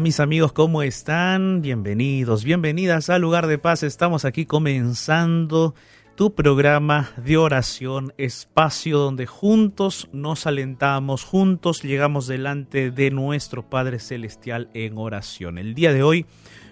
Mis amigos, ¿cómo están? Bienvenidos, bienvenidas al lugar de paz. Estamos aquí comenzando tu programa de oración, espacio donde juntos nos alentamos, juntos llegamos delante de nuestro Padre Celestial en oración. El día de hoy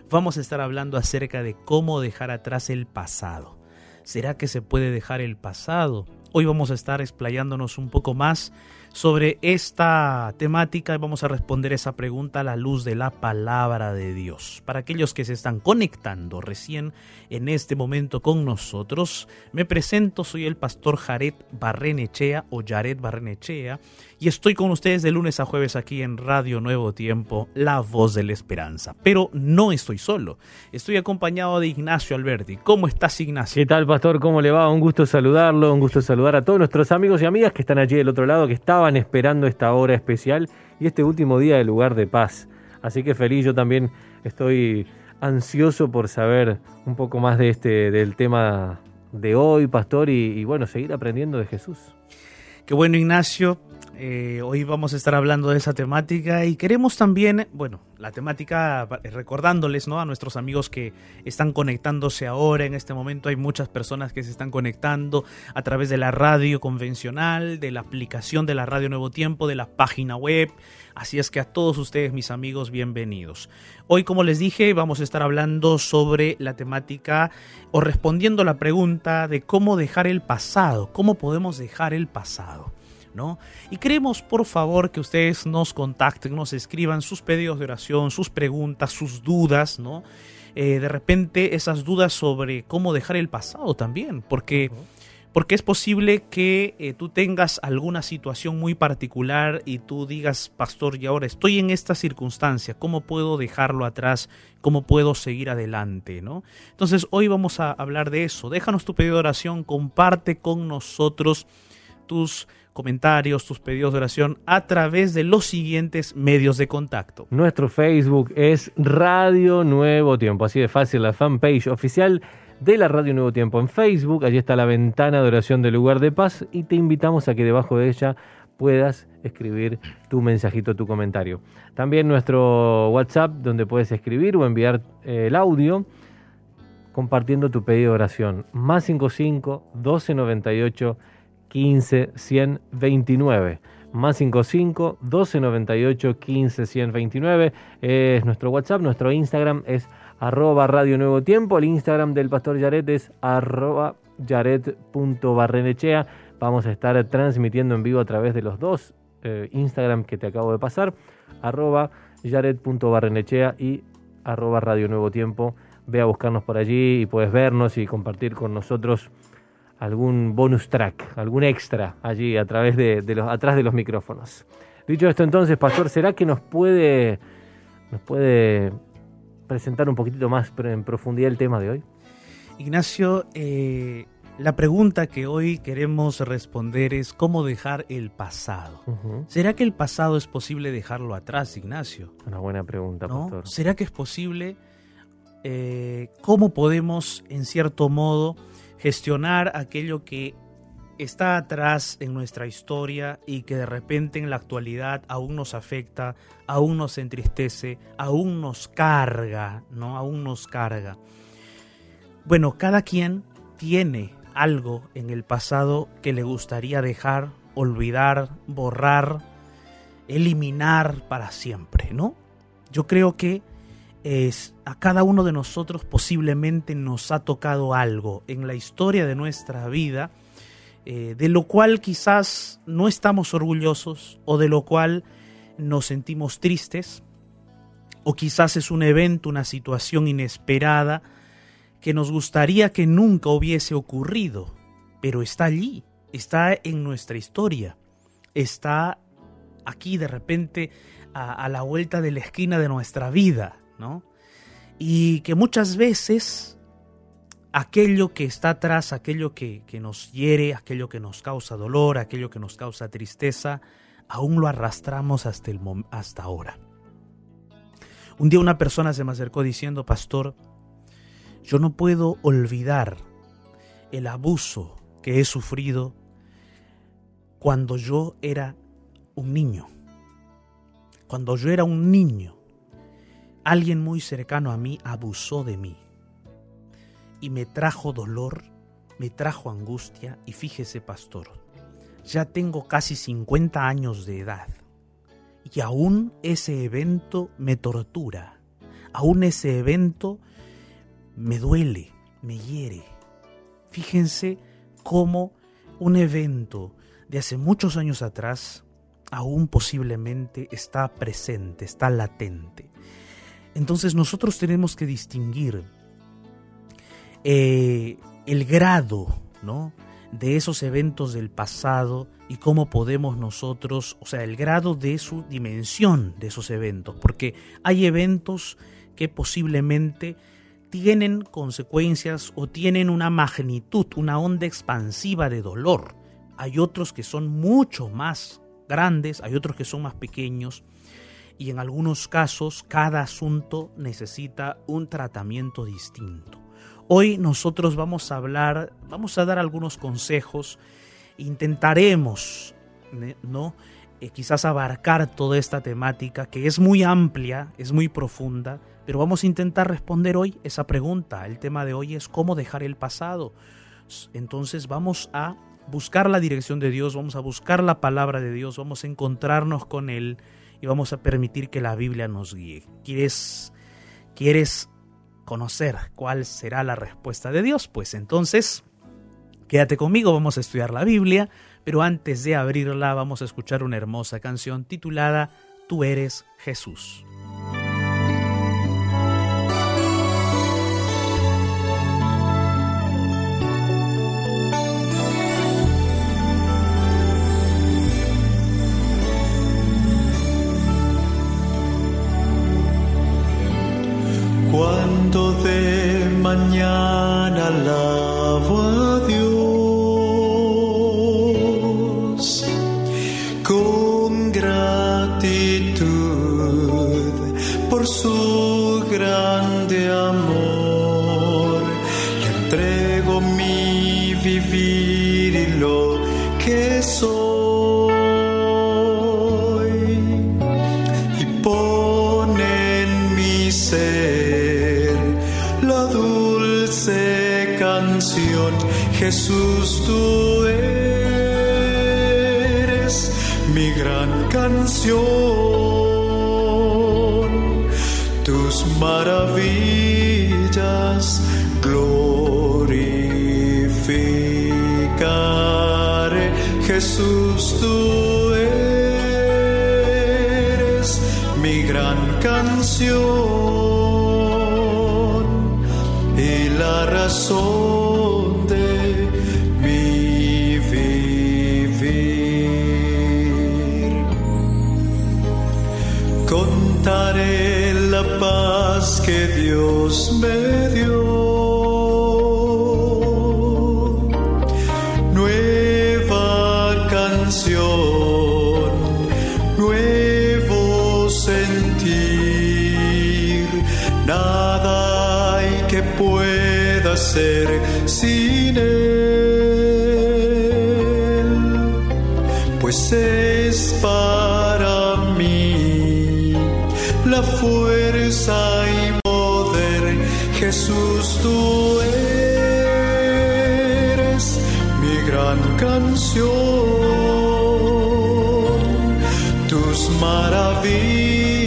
vamos a estar hablando acerca de cómo dejar atrás el pasado. ¿Será que se puede dejar el pasado? Hoy vamos a estar explayándonos un poco más sobre esta temática vamos a responder esa pregunta a la luz de la palabra de Dios. Para aquellos que se están conectando recién en este momento con nosotros, me presento, soy el pastor Jared Barrenechea o Jared Barrenechea y estoy con ustedes de lunes a jueves aquí en Radio Nuevo Tiempo, La Voz de la Esperanza. Pero no estoy solo, estoy acompañado de Ignacio Alberti. ¿Cómo estás Ignacio? ¿Qué tal pastor? ¿Cómo le va? Un gusto saludarlo, un gusto saludar a todos nuestros amigos y amigas que están allí del otro lado, que estaban esperando esta hora especial y este último día de lugar de paz. Así que feliz, yo también estoy ansioso por saber un poco más de este, del tema de hoy, pastor, y, y bueno, seguir aprendiendo de Jesús. Qué bueno, Ignacio. Eh, hoy vamos a estar hablando de esa temática y queremos también, bueno, la temática, recordándoles ¿no? a nuestros amigos que están conectándose ahora, en este momento hay muchas personas que se están conectando a través de la radio convencional, de la aplicación de la Radio Nuevo Tiempo, de la página web, así es que a todos ustedes, mis amigos, bienvenidos. Hoy, como les dije, vamos a estar hablando sobre la temática o respondiendo la pregunta de cómo dejar el pasado, cómo podemos dejar el pasado. Y queremos, por favor, que ustedes nos contacten, nos escriban sus pedidos de oración, sus preguntas, sus dudas, ¿no? Eh, de repente esas dudas sobre cómo dejar el pasado también, porque... Porque es posible que eh, tú tengas alguna situación muy particular y tú digas, pastor, y ahora estoy en esta circunstancia, ¿cómo puedo dejarlo atrás? ¿Cómo puedo seguir adelante? ¿no? Entonces hoy vamos a hablar de eso. Déjanos tu pedido de oración, comparte con nosotros tus comentarios, tus pedidos de oración a través de los siguientes medios de contacto. Nuestro Facebook es Radio Nuevo Tiempo, así de fácil, la fanpage oficial de la Radio Nuevo Tiempo en Facebook. Allí está la ventana de oración del lugar de paz y te invitamos a que debajo de ella puedas escribir tu mensajito, tu comentario. También nuestro WhatsApp donde puedes escribir o enviar eh, el audio compartiendo tu pedido de oración. Más 55 1298 15 129. Más 55 1298 15 129 es nuestro WhatsApp, nuestro Instagram es arroba Radio Nuevo Tiempo, el Instagram del Pastor Yaret es arroba yaret.barrenechea. Vamos a estar transmitiendo en vivo a través de los dos eh, Instagram que te acabo de pasar, arroba yaret.barrenechea y arroba Radio Nuevo Tiempo. Ve a buscarnos por allí y puedes vernos y compartir con nosotros algún bonus track, algún extra allí a través de, los, atrás de los micrófonos. Dicho esto entonces, Pastor, ¿será que nos puede, nos puede presentar un poquitito más en profundidad el tema de hoy? Ignacio, eh, la pregunta que hoy queremos responder es cómo dejar el pasado. ¿Será que el pasado es posible dejarlo atrás, Ignacio? Una buena pregunta, Pastor. ¿Será que es posible? Eh, ¿Cómo podemos, en cierto modo, gestionar aquello que está atrás en nuestra historia y que de repente en la actualidad aún nos afecta, aún nos entristece, aún nos carga, ¿no? Aún nos carga. Bueno, cada quien tiene algo en el pasado que le gustaría dejar, olvidar, borrar, eliminar para siempre, ¿no? Yo creo que es, a cada uno de nosotros posiblemente nos ha tocado algo en la historia de nuestra vida, eh, de lo cual quizás no estamos orgullosos o de lo cual nos sentimos tristes, o quizás es un evento, una situación inesperada que nos gustaría que nunca hubiese ocurrido, pero está allí, está en nuestra historia, está aquí de repente a, a la vuelta de la esquina de nuestra vida. ¿No? Y que muchas veces aquello que está atrás, aquello que, nos hiere, aquello que nos causa dolor, aquello que nos causa tristeza, aún lo arrastramos hasta, el hasta ahora. Un día una persona se me acercó diciendo, pastor, yo no puedo olvidar el abuso que he sufrido cuando yo era un niño. Cuando yo era un niño alguien muy cercano a mí abusó de mí y me trajo dolor, me trajo angustia y fíjese pastor, ya tengo casi 50 años de edad y aún ese evento me tortura, aún ese evento me duele, me hiere. Fíjense cómo un evento de hace muchos años atrás aún posiblemente está presente, está latente. Entonces nosotros tenemos que distinguir eh, el grado ¿no? de esos eventos del pasado y cómo podemos nosotros, o sea, el grado de su dimensión de esos eventos, porque hay eventos que posiblemente tienen consecuencias o tienen una magnitud, una onda expansiva de dolor. Hay otros que son mucho más grandes, hay otros que son más pequeños y en algunos casos cada asunto necesita un tratamiento distinto. Hoy nosotros vamos a hablar, vamos a dar algunos consejos, intentaremos, ¿no? Eh, quizás abarcar toda esta temática que es muy amplia, es muy profunda, pero vamos a intentar responder hoy esa pregunta. El tema de hoy es cómo dejar el pasado. Entonces vamos a buscar la dirección de Dios, vamos a buscar la palabra de Dios, vamos a encontrarnos con Él y vamos a permitir que la Biblia nos guíe. ¿Quieres, quieres conocer cuál será la respuesta de Dios? Pues entonces, quédate conmigo, vamos a estudiar la Biblia, pero antes de abrirla vamos a escuchar una hermosa canción titulada Tú eres Jesús. Jesús, tú eres mi gran canción. Tus maravillas glorificaré. Jesús, tú eres mi gran canción canción, tus maravillas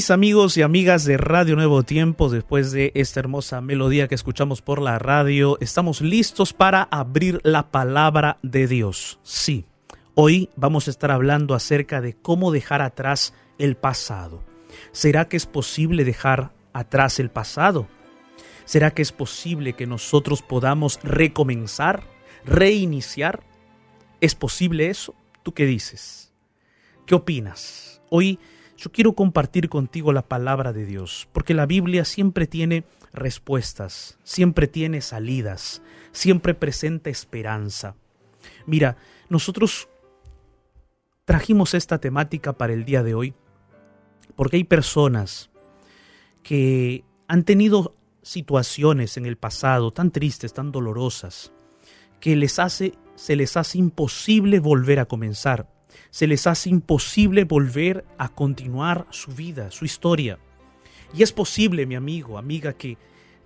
Mis amigos y amigas de Radio Nuevo Tiempo, después de esta hermosa melodía que escuchamos por la radio, estamos listos para abrir la palabra de Dios. Sí, hoy vamos a estar hablando acerca de cómo dejar atrás el pasado. ¿Será que es posible dejar atrás el pasado? ¿Será que es posible que nosotros podamos recomenzar, reiniciar? ¿Es posible eso? ¿Tú qué dices? ¿Qué opinas? Hoy yo quiero compartir contigo la palabra de Dios, porque la Biblia siempre tiene respuestas, siempre tiene salidas, siempre presenta esperanza. Mira, nosotros trajimos esta temática para el día de hoy, porque hay personas que han tenido situaciones en el pasado tan tristes, tan dolorosas, que les hace, se les hace imposible volver a comenzar se les hace imposible volver a continuar su vida, su historia. Y es posible, mi amigo, amiga, que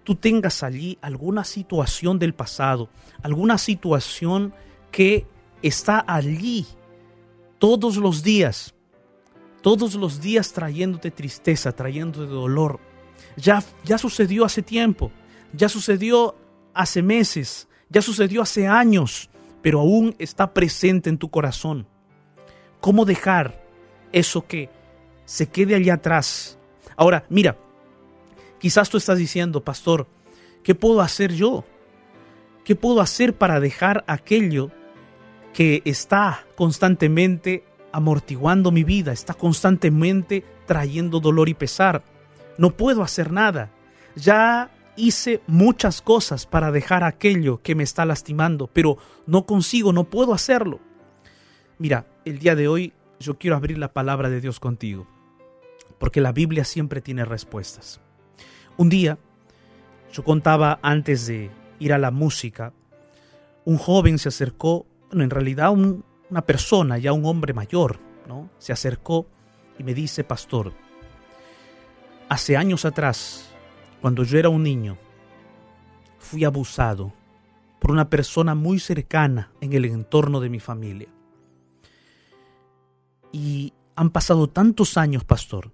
tú tengas allí alguna situación del pasado, alguna situación que está allí todos los días, todos los días trayéndote tristeza, trayéndote dolor. Ya, ya sucedió hace tiempo, ya sucedió hace meses, ya sucedió hace años, pero aún está presente en tu corazón. ¿Cómo dejar eso que se quede allá atrás? Ahora, mira, quizás tú estás diciendo, pastor, ¿qué puedo hacer yo? ¿Qué puedo hacer para dejar aquello que está constantemente amortiguando mi vida, está constantemente trayendo dolor y pesar? No puedo hacer nada. Ya hice muchas cosas para dejar aquello que me está lastimando, pero no consigo, no puedo hacerlo. Mira, el día de hoy yo quiero abrir la palabra de Dios contigo, porque la Biblia siempre tiene respuestas. Un día, yo contaba antes de ir a la música, un joven se acercó, bueno, en realidad una persona, ya un hombre mayor, ¿no? Se acercó y me dice, pastor, hace años atrás, cuando yo era un niño, fui abusado por una persona muy cercana en el entorno de mi familia. Y han pasado tantos años, pastor.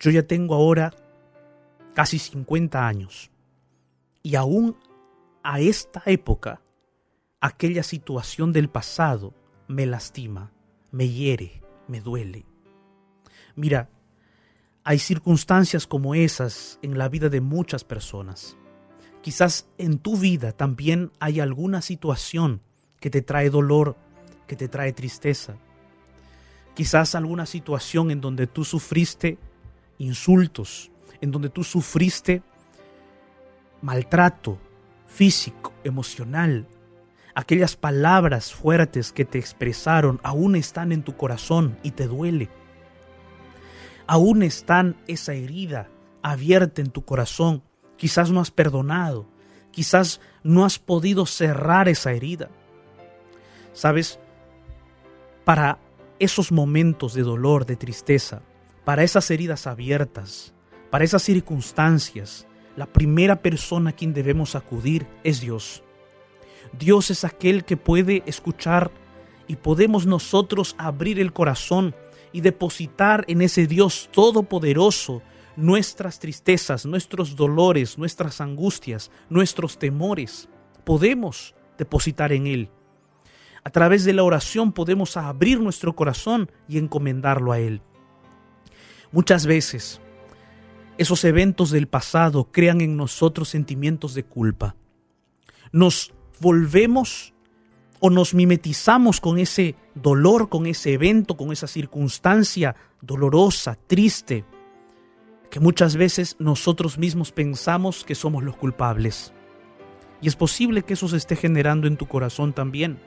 Yo ya tengo ahora casi 50 años. Y aún a esta época, aquella situación del pasado me lastima, me hiere, me duele. Mira, hay circunstancias como esas en la vida de muchas personas. Quizás en tu vida también hay alguna situación que te trae dolor, que te trae tristeza Quizás alguna situación en donde tú sufriste insultos, en donde tú sufriste maltrato físico, emocional. Aquellas palabras fuertes que te expresaron aún están en tu corazón y te duele. Aún están esa herida abierta en tu corazón. Quizás no has perdonado. Quizás no has podido cerrar esa herida. Sabes, para esos momentos de dolor, de tristeza, para esas heridas abiertas, para esas circunstancias, la primera persona a quien debemos acudir es Dios. Dios es aquel que puede escuchar y podemos nosotros abrir el corazón y depositar en ese Dios todopoderoso nuestras tristezas, nuestros dolores, nuestras angustias, nuestros temores. Podemos depositar en Él. A través de la oración podemos abrir nuestro corazón y encomendarlo a Él. Muchas veces esos eventos del pasado crean en nosotros sentimientos de culpa. Nos volvemos o nos mimetizamos con ese dolor, con ese evento, con esa circunstancia dolorosa, triste, que muchas veces nosotros mismos pensamos que somos los culpables. Y es posible que eso se esté generando en tu corazón también.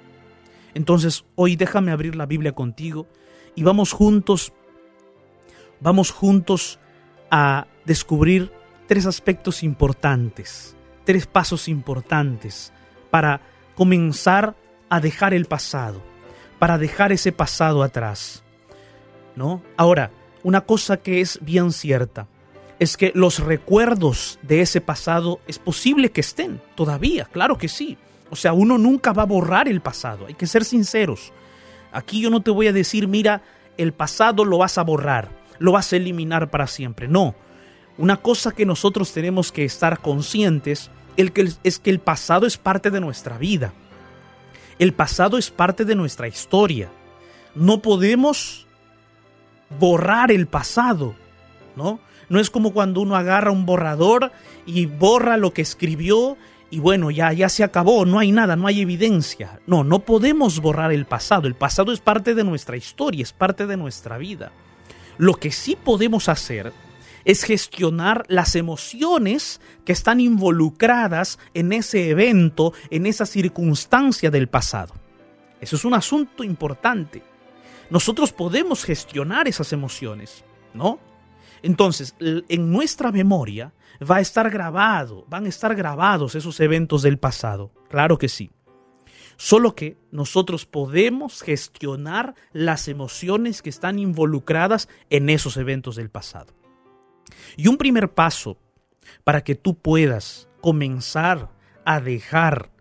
Entonces, hoy déjame abrir la Biblia contigo y vamos juntos, vamos juntos a descubrir tres aspectos importantes, tres pasos importantes para comenzar a dejar el pasado, para dejar ese pasado atrás. ¿No? Ahora, una cosa que es bien cierta es que los recuerdos de ese pasado es posible que estén todavía, claro que sí. O sea, uno nunca va a borrar el pasado, hay que ser sinceros. Aquí yo no te voy a decir, mira, el pasado lo vas a borrar. lo vas a eliminar para siempre. No. Una cosa que nosotros tenemos que estar conscientes es que el pasado es parte de nuestra vida. El pasado es parte de nuestra historia. No podemos borrar el pasado, ¿no? No es como cuando uno agarra un borrador y borra lo que escribió y bueno, ya, ya se acabó, no hay nada, no hay evidencia. No, no podemos borrar el pasado. El pasado es parte de nuestra historia, es parte de nuestra vida. Lo que sí podemos hacer es gestionar las emociones que están involucradas en ese evento, en esa circunstancia del pasado. Eso es un asunto importante. Nosotros podemos gestionar esas emociones, ¿no? Entonces, en nuestra memoria va a estar grabado, van a estar grabados esos eventos del pasado. Claro que sí. Solo que nosotros podemos gestionar las emociones que están involucradas en esos eventos del pasado. Y un primer paso para que tú puedas comenzar a dejar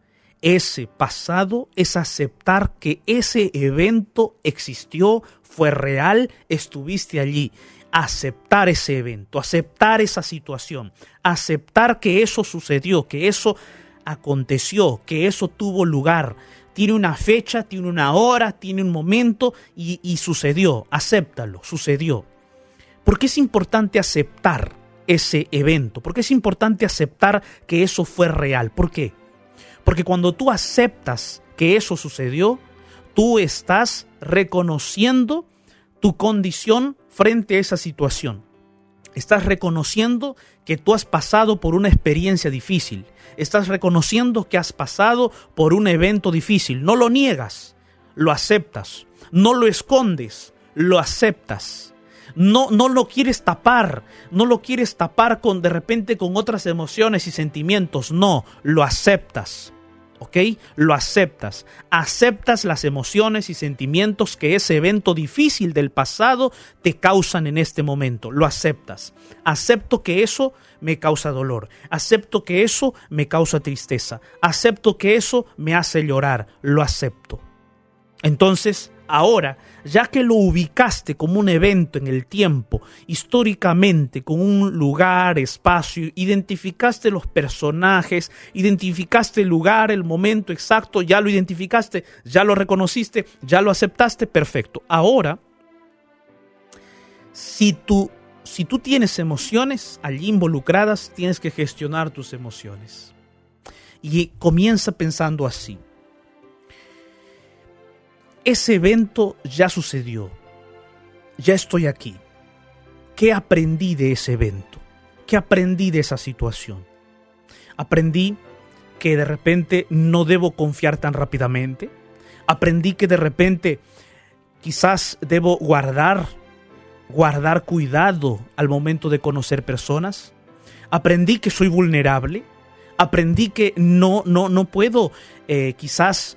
ese pasado es aceptar que ese evento existió, fue real, estuviste allí aceptar ese evento, aceptar esa situación, aceptar que eso sucedió, que eso aconteció, que eso tuvo lugar. Tiene una fecha, tiene una hora, tiene un momento y, sucedió. Acéptalo, sucedió. ¿Por qué es importante aceptar ese evento? ¿Por qué es importante aceptar que eso fue real? ¿Por qué? Porque cuando tú aceptas que eso sucedió, tú estás reconociendo tu condición frente a esa situación. Estás reconociendo que tú has pasado por una experiencia difícil. Estás reconociendo que has pasado por un evento difícil. No lo niegas, lo aceptas. No lo escondes, lo aceptas. No, no lo quieres tapar, no lo quieres tapar con de repente con otras emociones y sentimientos. No, lo aceptas. ¿Ok? Lo aceptas. Aceptas las emociones y sentimientos que ese evento difícil del pasado te causan en este momento. Lo aceptas. Acepto que eso me causa dolor. Acepto que eso me causa tristeza. Acepto que eso me hace llorar. Lo acepto. Entonces, Ahora, ya que lo ubicaste como un evento en el tiempo, históricamente, con un lugar, espacio, identificaste los personajes, identificaste el lugar, el momento exacto, ya lo identificaste, ya lo reconociste, ya lo aceptaste, perfecto. Ahora, si tú, si tú tienes emociones allí involucradas, tienes que gestionar tus emociones. Y comienza pensando así ese evento ya sucedió. Ya estoy aquí. ¿Qué aprendí de ese evento? ¿Qué aprendí de esa situación? Aprendí que de repente no debo confiar tan rápidamente. Aprendí que de repente quizás debo guardar, guardar cuidado al momento de conocer personas. Aprendí que soy vulnerable. Aprendí que no, no, no puedo eh, quizás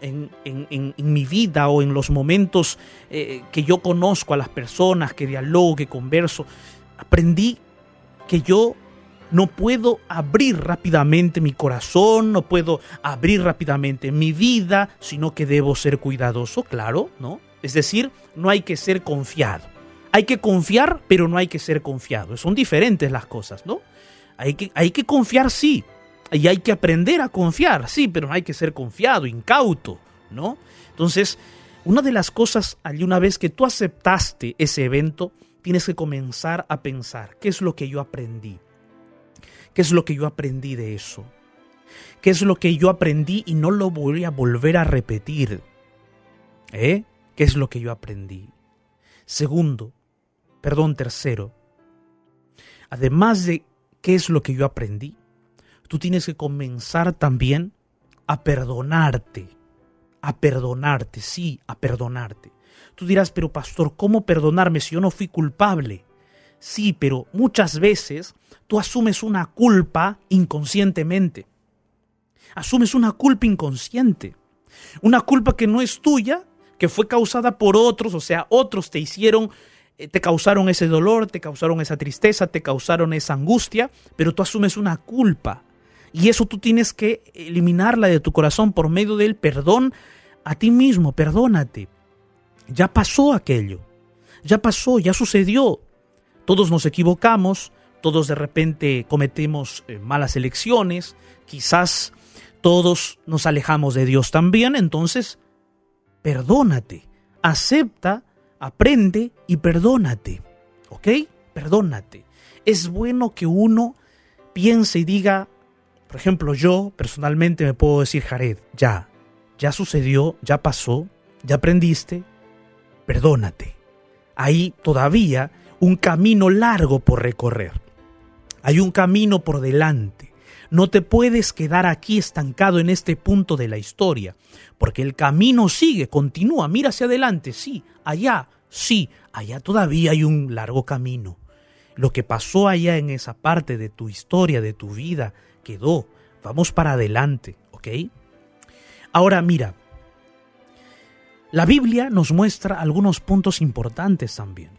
en, mi vida o en los momentos eh, que yo conozco a las personas, que dialogo, que converso, aprendí que yo no puedo abrir rápidamente mi corazón, no puedo abrir rápidamente mi vida, sino que debo ser cuidadoso, claro, ¿no? Es decir, no hay que ser confiado. Hay que confiar, pero no hay que ser confiado. Son diferentes las cosas, ¿no? Hay que, hay que confiar, sí, y hay que aprender a confiar, sí, pero hay que ser confiado, incauto, ¿no? Entonces, una de las cosas allí una vez que tú aceptaste ese evento, tienes que comenzar a pensar, ¿qué es lo que yo aprendí? ¿Qué es lo que yo aprendí de eso? ¿Qué es lo que yo aprendí y no lo voy a volver a repetir? ¿Eh? ¿Qué es lo que yo aprendí? Segundo, perdón, tercero, además de qué es lo que yo aprendí, tú tienes que comenzar también a perdonarte, a perdonarte, sí, a perdonarte. Tú dirás, pero pastor, ¿cómo perdonarme si yo no fui culpable? Sí, pero muchas veces tú asumes una culpa inconscientemente. Asumes una culpa inconsciente. Una culpa que no es tuya, que fue causada por otros, o sea, otros te hicieron, eh, te causaron ese dolor, te causaron esa tristeza, te causaron esa angustia, pero tú asumes una culpa. Y eso tú tienes que eliminarla de tu corazón por medio del perdón a ti mismo. Perdónate. Ya pasó aquello. ya pasó, ya sucedió. Todos nos equivocamos, todos de repente cometemos eh, malas elecciones, quizás todos nos alejamos de Dios también, entonces perdónate, acepta, aprende y perdónate. ¿Ok? Perdónate. Es bueno que uno piense y diga, por ejemplo, yo personalmente me puedo decir, Jared, ya, ya sucedió, ya pasó, ya aprendiste, perdónate. Hay todavía un camino largo por recorrer. Hay un camino por delante. No te puedes quedar aquí estancado en este punto de la historia, porque el camino sigue, continúa, mira hacia adelante, sí, allá, sí, allá todavía hay un largo camino. Lo que pasó allá en esa parte de tu historia, de tu vida, quedó. Vamos para adelante, ¿ok? Ahora mira, la Biblia nos muestra algunos puntos importantes también.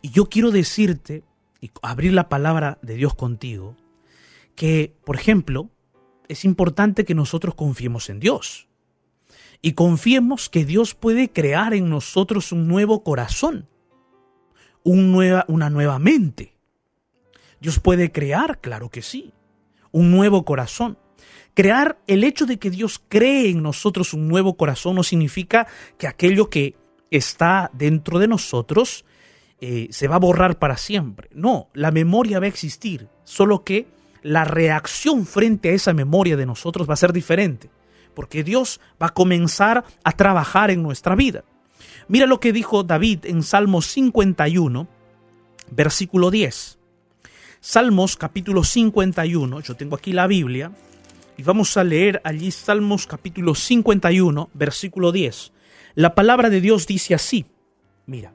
Y yo quiero decirte, y abrir la palabra de Dios contigo, que, por ejemplo, es importante que nosotros confiemos en Dios. Y confiemos que Dios puede crear en nosotros un nuevo corazón, un nueva, una nueva mente. Dios puede crear, claro que sí, un nuevo corazón. Crear el hecho de que Dios cree en nosotros un nuevo corazón no significa que aquello que está dentro de nosotros eh, se va a borrar para siempre. No, la memoria va a existir, solo que la reacción frente a esa memoria de nosotros va a ser diferente, porque Dios va a comenzar a trabajar en nuestra vida. Mira lo que dijo David en Salmos 51, versículo 10. Salmos capítulo 51, yo tengo aquí la Biblia, y vamos a leer allí Salmos capítulo 51, versículo 10. La palabra de Dios dice así, mira,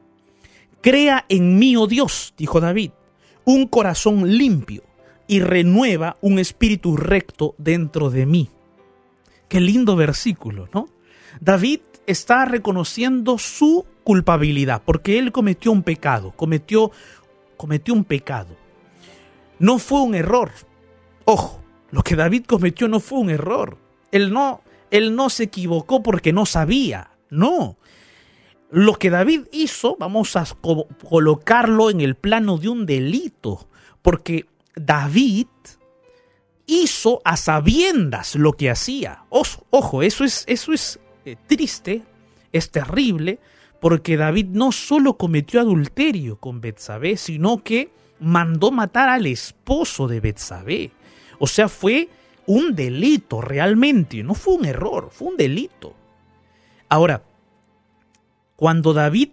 crea en mí, oh Dios, dijo David, un corazón limpio y renueva un espíritu recto dentro de mí. Qué lindo versículo, ¿no? David está reconociendo su culpabilidad porque él cometió un pecado, cometió, cometió un pecado. No fue un error. Ojo, lo que David cometió no fue un error. Él no, él no se equivocó porque no sabía. No. Lo que David hizo, vamos a colocarlo en el plano de un delito, porque David hizo a sabiendas lo que hacía. Ojo, eso es, eso es eh, triste, es terrible, porque David no solo cometió adulterio con Betsabé, sino que mandó matar al esposo de Betsabé. O sea, fue un delito realmente, no fue un error, fue un delito. Ahora, cuando David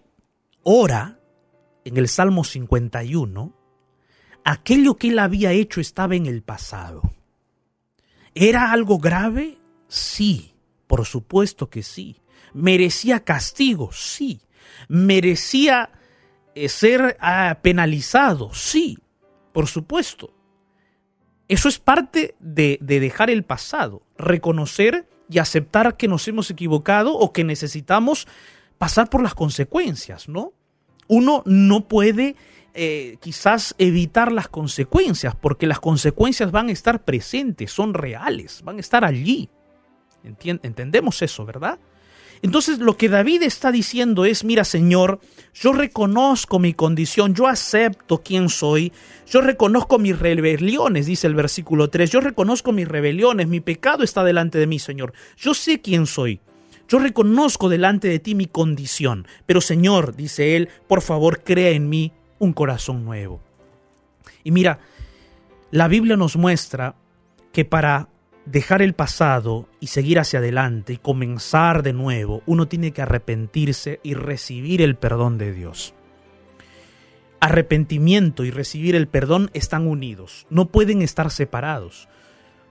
ora en el Salmo 51, aquello que él había hecho estaba en el pasado. ¿Era algo grave? Sí, por supuesto que sí. ¿Merecía castigo? Sí. ¿Merecía eh, ser ah, penalizado? Sí, por supuesto. Eso es parte de, de dejar el pasado, reconocer y aceptar que nos hemos equivocado o que necesitamos pasar por las consecuencias, ¿no? Uno no puede eh, quizás evitar las consecuencias, porque las consecuencias van a estar presentes, son reales, van a estar allí. Entendemos eso, ¿verdad? Entonces lo que David está diciendo es, mira Señor, yo reconozco mi condición, yo acepto quién soy, yo reconozco mis rebeliones, dice el versículo 3, yo reconozco mis rebeliones, mi pecado está delante de mí, Señor, yo sé quién soy, yo reconozco delante de ti mi condición, pero Señor, dice él, por favor crea en mí un corazón nuevo. Y mira, la Biblia nos muestra que para dejar el pasado y seguir hacia adelante y comenzar de nuevo, uno tiene que arrepentirse y recibir el perdón de Dios. Arrepentimiento y recibir el perdón están unidos, no pueden estar separados.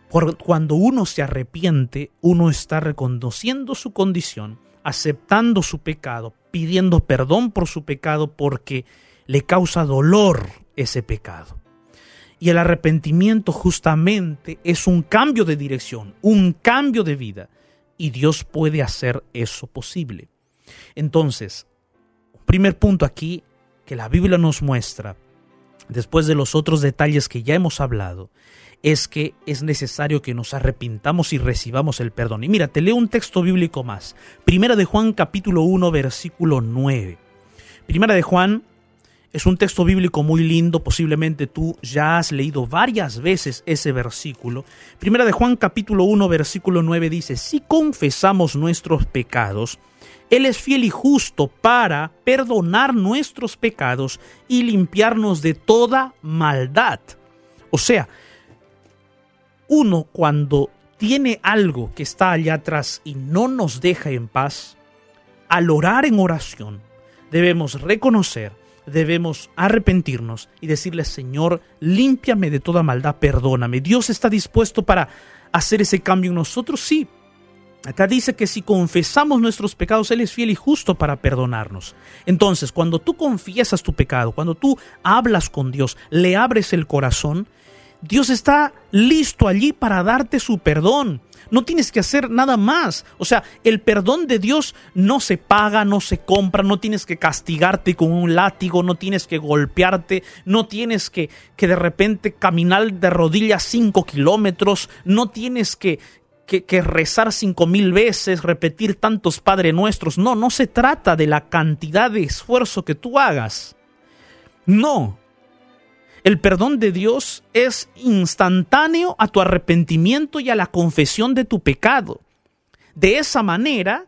cuando uno se arrepiente, uno está reconociendo su condición, aceptando su pecado, pidiendo perdón por su pecado porque le causa dolor ese pecado. Y el arrepentimiento justamente es un cambio de dirección, un cambio de vida. Y Dios puede hacer eso posible. Entonces, primer punto aquí que la Biblia nos muestra, después de los otros detalles que ya hemos hablado, es que es necesario que nos arrepintamos y recibamos el perdón. Y mira, te leo un texto bíblico más. Primera de Juan capítulo 1 versículo 9 Primera de Juan es un texto bíblico muy lindo, posiblemente tú ya has leído varias veces ese versículo. Primera de Juan capítulo 1 versículo 9 dice, si confesamos nuestros pecados, Él es fiel y justo para perdonar nuestros pecados y limpiarnos de toda maldad. O sea, uno cuando tiene algo que está allá atrás y no nos deja en paz, al orar en oración debemos reconocer, debemos arrepentirnos y decirle, Señor, límpiame de toda maldad, perdóname. Dios está dispuesto para hacer ese cambio en nosotros, sí. Acá dice que si confesamos nuestros pecados, Él es fiel y justo para perdonarnos. Entonces, cuando tú confiesas tu pecado, cuando tú hablas con Dios, le abres el corazón, Dios está listo allí para darte su perdón. No tienes que hacer nada más. O sea, el perdón de Dios no se paga, no se compra, no tienes que castigarte con un látigo, no tienes que golpearte, no tienes que, que de repente caminar de rodillas cinco kilómetros, no tienes que, que, que, rezar cinco mil veces, repetir tantos Padre Nuestros. No, no se trata de la cantidad de esfuerzo que tú hagas. No, el perdón de Dios es instantáneo a tu arrepentimiento y a la confesión de tu pecado. De esa manera,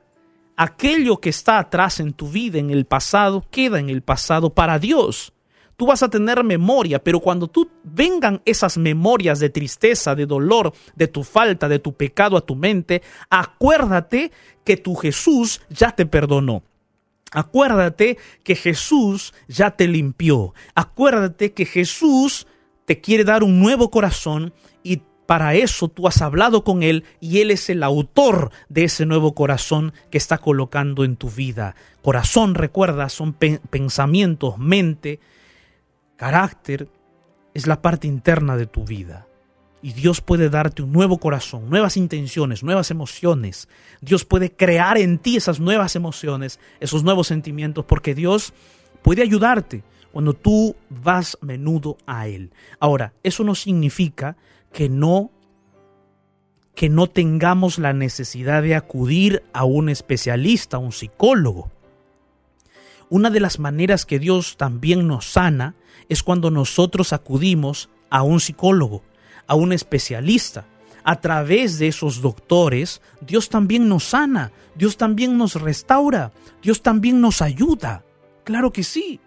aquello que está atrás en tu vida, en el pasado, queda en el pasado para Dios. Tú vas a tener memoria, pero cuando tú vengan esas memorias de tristeza, de dolor, de tu falta, de tu pecado a tu mente, acuérdate que tu Jesús ya te perdonó. Acuérdate que Jesús ya te limpió. Acuérdate que Jesús te quiere dar un nuevo corazón y para eso tú has hablado con Él y Él es el autor de ese nuevo corazón que está colocando en tu vida. Corazón, recuerda, son pe pensamientos, mente, carácter, es la parte interna de tu vida. Y Dios puede darte un nuevo corazón, nuevas intenciones, nuevas emociones. Dios puede crear en ti esas nuevas emociones, esos nuevos sentimientos, porque Dios puede ayudarte cuando tú vas menudo a Él. Ahora, eso no significa que no que no tengamos la necesidad de acudir a un especialista, a un psicólogo. Una de las maneras que Dios también nos sana es cuando nosotros acudimos a un psicólogo a un especialista. A través de esos doctores, Dios también nos sana, Dios también nos restaura, Dios también nos ayuda. Claro que sí.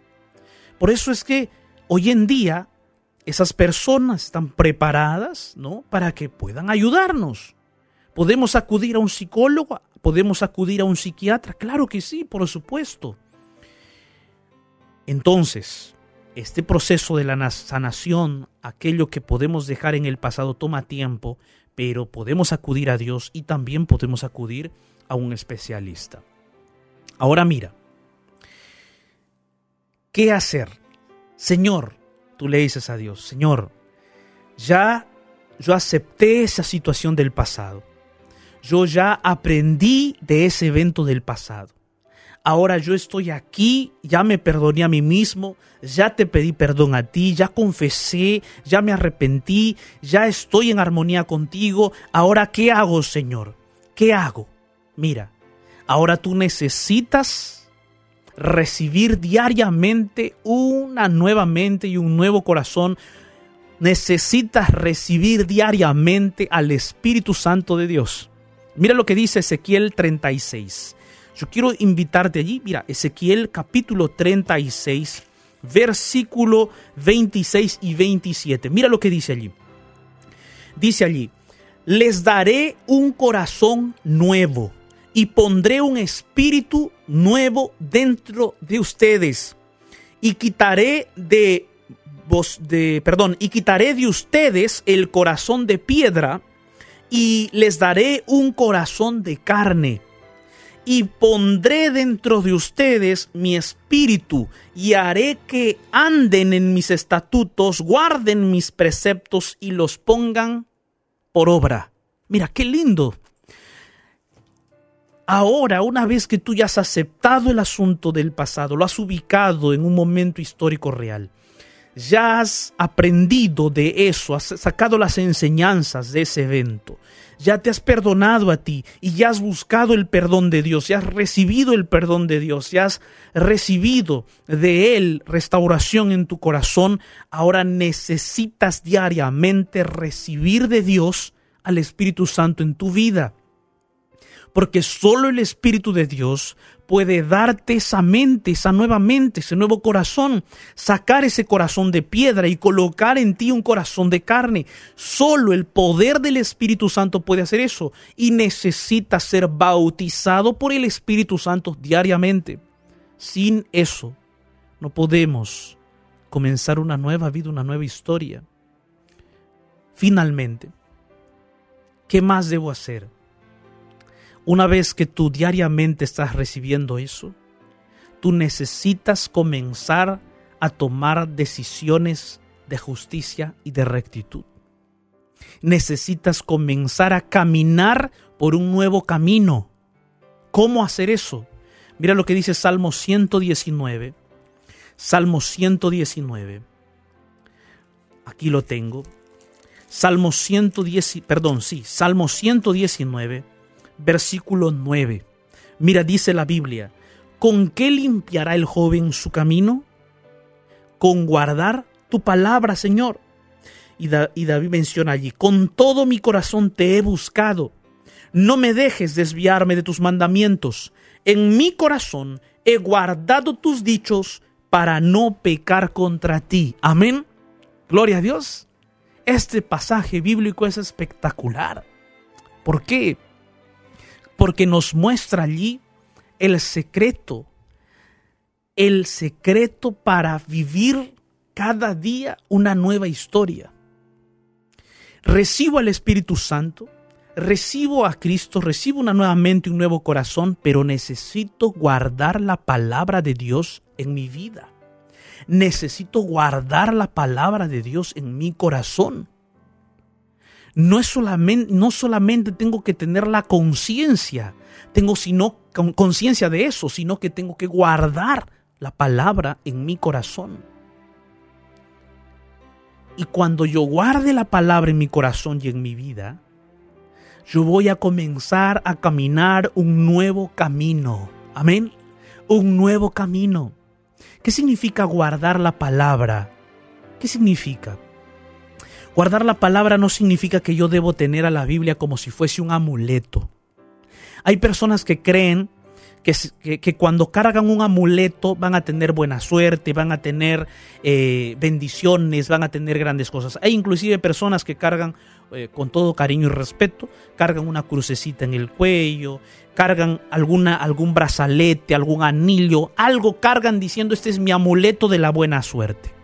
Por eso es que hoy en día esas personas están preparadas, ¿no? Para que puedan ayudarnos. ¿Podemos acudir a un psicólogo? ¿Podemos acudir a un psiquiatra? Claro que sí, por supuesto. Entonces, este proceso de la sanación, aquello que podemos dejar en el pasado, toma tiempo, pero podemos acudir a Dios y también podemos acudir a un especialista. Ahora mira, ¿qué hacer? Señor, tú le dices a Dios, Señor, ya yo acepté esa situación del pasado. Yo ya aprendí de ese evento del pasado ahora yo estoy aquí, ya me perdoné a mí mismo, ya te pedí perdón a ti, ya confesé, ya me arrepentí, ya estoy en armonía contigo, ahora ¿qué hago, Señor? ¿Qué hago? Mira, ahora tú necesitas recibir diariamente una nueva mente y un nuevo corazón. Necesitas recibir diariamente al Espíritu Santo de Dios. Mira lo que dice Ezequiel 36. Yo quiero invitarte allí, mira, Ezequiel capítulo 36, versículo 26 y 27. Mira lo que dice allí. Dice allí, les daré un corazón nuevo y pondré un espíritu nuevo dentro de ustedes y quitaré de vos de perdón, y quitaré de ustedes el corazón de piedra y les daré un corazón de carne y pondré dentro de ustedes mi espíritu y haré que anden en mis estatutos, guarden mis preceptos y los pongan por obra. Mira, qué lindo. Ahora, una vez que tú ya has aceptado el asunto del pasado, lo has ubicado en un momento histórico real, ya has aprendido de eso, has sacado las enseñanzas de ese evento, ya te has perdonado a ti y ya has buscado el perdón de Dios, ya has recibido el perdón de Dios, ya has recibido de Él restauración en tu corazón, ahora necesitas diariamente recibir de Dios al Espíritu Santo en tu vida. Porque solo el Espíritu de Dios puede darte esa mente, esa nueva mente, ese nuevo corazón, sacar ese corazón de piedra y colocar en ti un corazón de carne. Solo el poder del Espíritu Santo puede hacer eso y necesita ser bautizado por el Espíritu Santo diariamente. Sin eso, no podemos comenzar una nueva vida, una nueva historia. Finalmente, ¿qué más debo hacer? Una vez que tú diariamente estás recibiendo eso, tú necesitas comenzar a tomar decisiones de justicia y de rectitud. Necesitas comenzar a caminar por un nuevo camino. ¿Cómo hacer eso? Mira lo que dice Salmo 119. Salmo 119. Aquí lo tengo. Salmo 110, perdón, sí, Salmo 119 versículo 9. Mira, dice la Biblia, ¿con qué limpiará el joven su camino? Con guardar tu palabra, Señor. Y, David menciona allí, con todo mi corazón te he buscado. No me dejes desviarme de tus mandamientos. En mi corazón he guardado tus dichos para no pecar contra ti. Amén. Gloria a Dios. Este pasaje bíblico es espectacular. ¿Por qué? Porque nos muestra allí el secreto, el secreto para vivir cada día una nueva historia. Recibo al Espíritu Santo, recibo a Cristo, recibo una nueva mente, un nuevo corazón, pero necesito guardar la palabra de Dios en mi vida. Necesito guardar la palabra de Dios en mi corazón no, es solamente, no solamente tengo que tener la conciencia, tengo sino conciencia de eso, sino que tengo que guardar la palabra en mi corazón. Y cuando yo guarde la palabra en mi corazón y en mi vida, yo voy a comenzar a caminar un nuevo camino. Amén. Un nuevo camino. ¿Qué significa guardar la palabra? ¿Qué significa? Guardar la palabra no significa que yo debo tener a la Biblia como si fuese un amuleto. Hay personas que creen que, que, cuando cargan un amuleto van a tener buena suerte, van a tener eh, bendiciones, van a tener grandes cosas. Hay inclusive personas que cargan eh, con todo cariño y respeto, cargan una crucecita en el cuello, cargan alguna, algún brazalete, algún anillo, algo cargan diciendo este es mi amuleto de la buena suerte.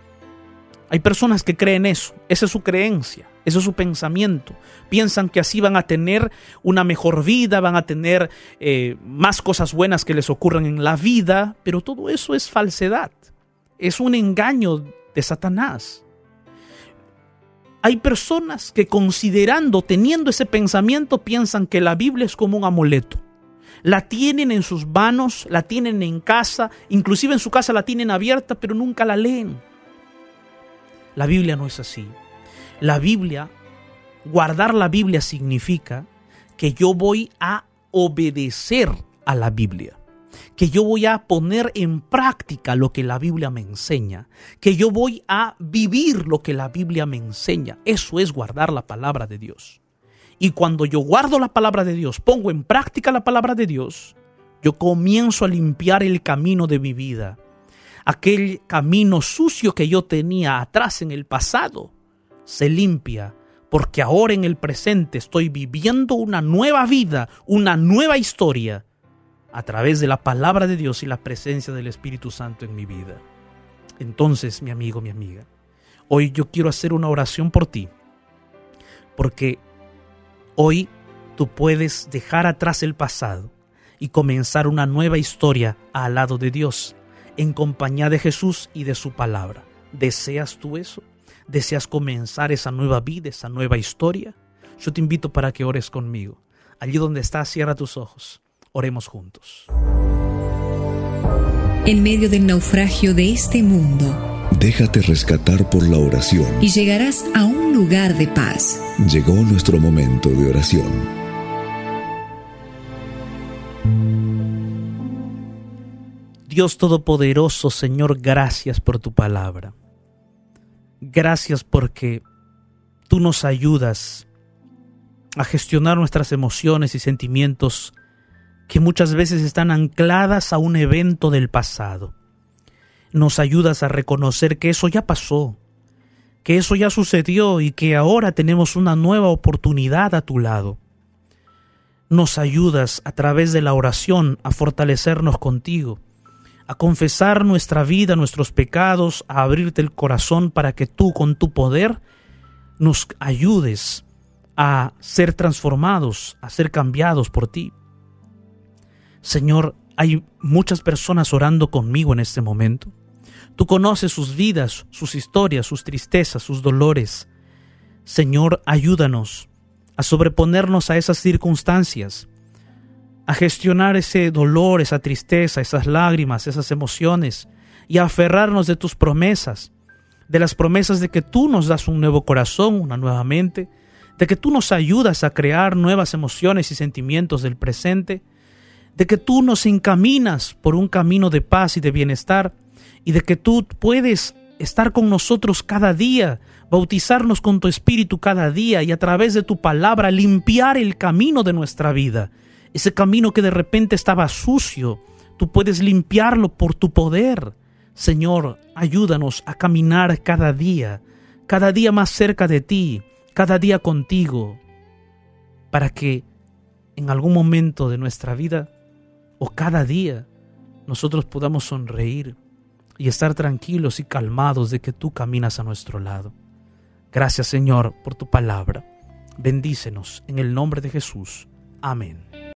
Hay personas que creen eso, esa es su creencia, ese es su pensamiento. Piensan que así van a tener una mejor vida, van a tener eh, más cosas buenas que les ocurran en la vida, pero todo eso es falsedad, es un engaño de Satanás. Hay personas que considerando, teniendo ese pensamiento, piensan que la Biblia es como un amuleto. La tienen en sus manos, la tienen en casa, inclusive en su casa la tienen abierta, pero nunca la leen la Biblia no es así. La Biblia, guardar la Biblia significa que yo voy a obedecer a la Biblia, que yo voy a poner en práctica lo que la Biblia me enseña, que yo voy a vivir lo que la Biblia me enseña. Eso es guardar la palabra de Dios. Y cuando yo guardo la palabra de Dios, pongo en práctica la palabra de Dios, yo comienzo a limpiar el camino de mi vida aquel camino sucio que yo tenía atrás en el pasado se limpia, porque ahora en el presente estoy viviendo una nueva vida, una nueva historia, a través de la palabra de Dios y la presencia del Espíritu Santo en mi vida. Entonces, mi amigo, mi amiga, hoy yo quiero hacer una oración por ti, porque hoy tú puedes dejar atrás el pasado y comenzar una nueva historia al lado de Dios en compañía de Jesús y de su palabra. ¿Deseas tú eso? ¿Deseas comenzar esa nueva vida, esa nueva historia? Yo te invito para que ores conmigo. Allí donde estás, cierra tus ojos. Oremos juntos. En medio del naufragio de este mundo, Déjate rescatar por la oración. y llegarás a un lugar de paz. Llegó nuestro momento de oración. Dios Todopoderoso, Señor, gracias por tu palabra. Gracias porque tú nos ayudas a gestionar nuestras emociones y sentimientos que muchas veces están ancladas a un evento del pasado. Nos ayudas a reconocer que eso ya pasó, que eso ya sucedió y que ahora tenemos una nueva oportunidad a tu lado. Nos ayudas a través de la oración a fortalecernos contigo, a confesar nuestra vida, nuestros pecados, a abrirte el corazón para que tú con tu poder nos ayudes a ser transformados, a ser cambiados por ti. Señor, hay muchas personas orando conmigo en este momento. Tú conoces sus vidas, sus historias, sus tristezas, sus dolores. Señor, ayúdanos a sobreponernos a esas circunstancias, a gestionar ese dolor, esa tristeza, esas lágrimas, esas emociones y a aferrarnos de tus promesas, de las promesas de que tú nos das un nuevo corazón, una nueva mente, de que tú nos ayudas a crear nuevas emociones y sentimientos del presente, de que tú nos encaminas por un camino de paz y de bienestar, y de que tú puedes estar con nosotros cada día, bautizarnos con tu espíritu cada día y a través de tu palabra limpiar el camino de nuestra vida. Ese camino que de repente estaba sucio, tú puedes limpiarlo por tu poder. Señor, ayúdanos a caminar cada día, cada día más cerca de ti, cada día contigo, para que en algún momento de nuestra vida o cada día nosotros podamos sonreír y estar tranquilos y calmados de que tú caminas a nuestro lado. Gracias Señor por tu palabra. Bendícenos en el nombre de Jesús. Amén.